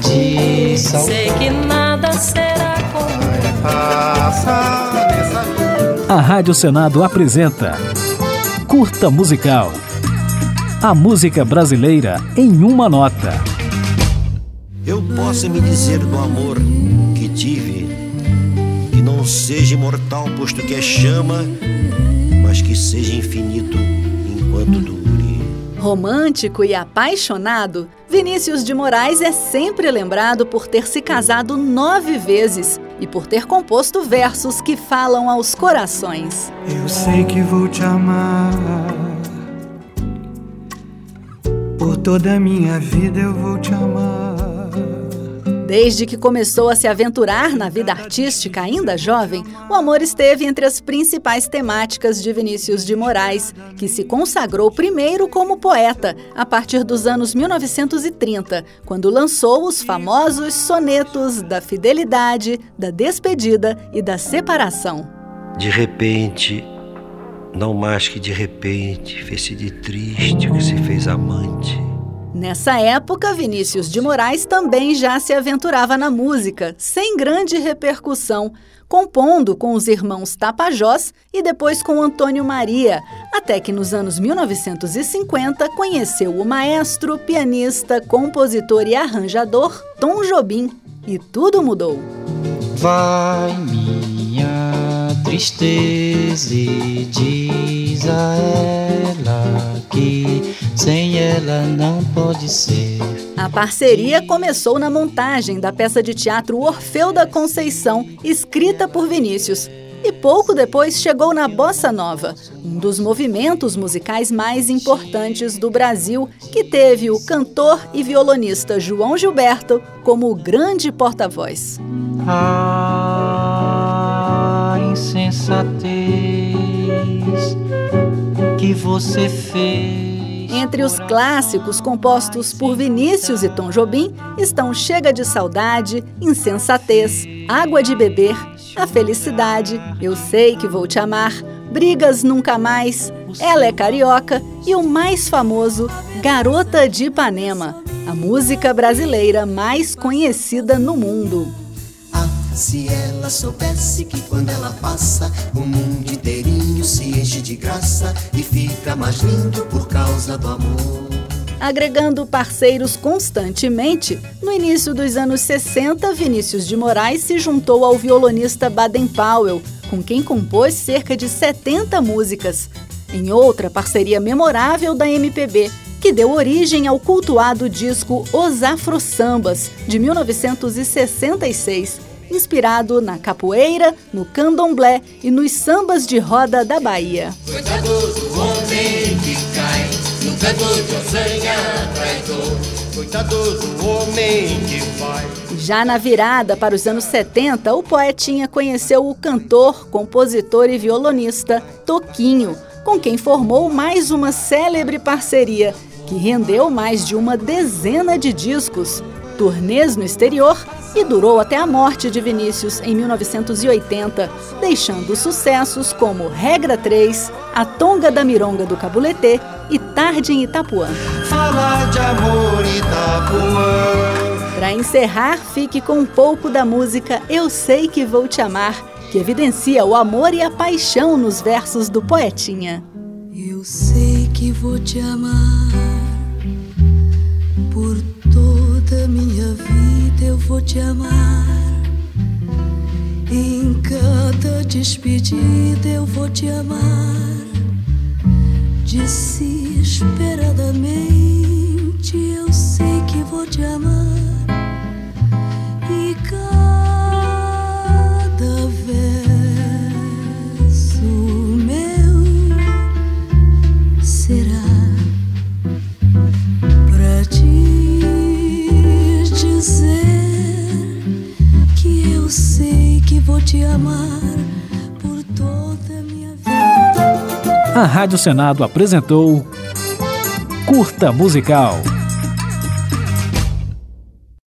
de sal. Sei que nada será como A Rádio Senado apresenta Curta Musical. A música brasileira em uma nota. Eu posso me dizer do amor que tive, que não seja imortal, posto que é chama, mas que seja infinito enquanto dure. Romântico e apaixonado, Vinícius de Moraes é sempre lembrado por ter se casado nove vezes e por ter composto versos que falam aos corações. Eu sei que vou te amar. Por toda a minha vida eu vou te amar. Desde que começou a se aventurar na vida artística ainda jovem, o amor esteve entre as principais temáticas de Vinícius de Moraes, que se consagrou primeiro como poeta a partir dos anos 1930, quando lançou os famosos sonetos da fidelidade, da despedida e da separação. De repente, não mais que de repente, fez-se de triste que se fez amante Nessa época, Vinícius de Moraes também já se aventurava na música, sem grande repercussão, compondo com os irmãos Tapajós e depois com Antônio Maria, até que nos anos 1950 conheceu o maestro, pianista, compositor e arranjador Tom Jobim. E tudo mudou. Vai minha tristeza e diz a ela que sem ela não pode ser. A parceria começou na montagem da peça de teatro Orfeu da Conceição, escrita por Vinícius. E pouco depois chegou na Bossa Nova, um dos movimentos musicais mais importantes do Brasil, que teve o cantor e violonista João Gilberto como grande porta-voz. A insensatez que você fez entre os clássicos compostos por Vinícius e Tom Jobim estão Chega de Saudade, Insensatez, Água de Beber, A Felicidade, Eu Sei Que Vou Te Amar, Brigas Nunca Mais, Ela é Carioca e o mais famoso Garota de Ipanema, a música brasileira mais conhecida no mundo. Se ela soubesse que quando ela passa, o mundo inteirinho se enche de graça e fica mais lindo por causa do amor. Agregando parceiros constantemente, no início dos anos 60, Vinícius de Moraes se juntou ao violonista Baden Powell, com quem compôs cerca de 70 músicas. Em outra parceria memorável da MPB, que deu origem ao cultuado disco Os Afro Sambas, de 1966, inspirado na capoeira, no candomblé e nos sambas de roda da Bahia. homem que cai no de homem que vai. Já na virada para os anos 70, o poetinha conheceu o cantor, compositor e violonista Toquinho, com quem formou mais uma célebre parceria que rendeu mais de uma dezena de discos, turnês no exterior e durou até a morte de Vinícius em 1980, deixando sucessos como Regra 3, A Tonga da Mironga do Cabuletê e Tarde em Itapuã. Falar de amor Itapuã. Para encerrar, fique com um pouco da música Eu Sei Que Vou Te Amar, que evidencia o amor e a paixão nos versos do poetinha. Eu sei que vou te amar por minha vida eu vou te amar. Em cada despedida eu vou te amar. Desesperadamente eu amar por toda minha vida. A Rádio Senado apresentou Curta Musical.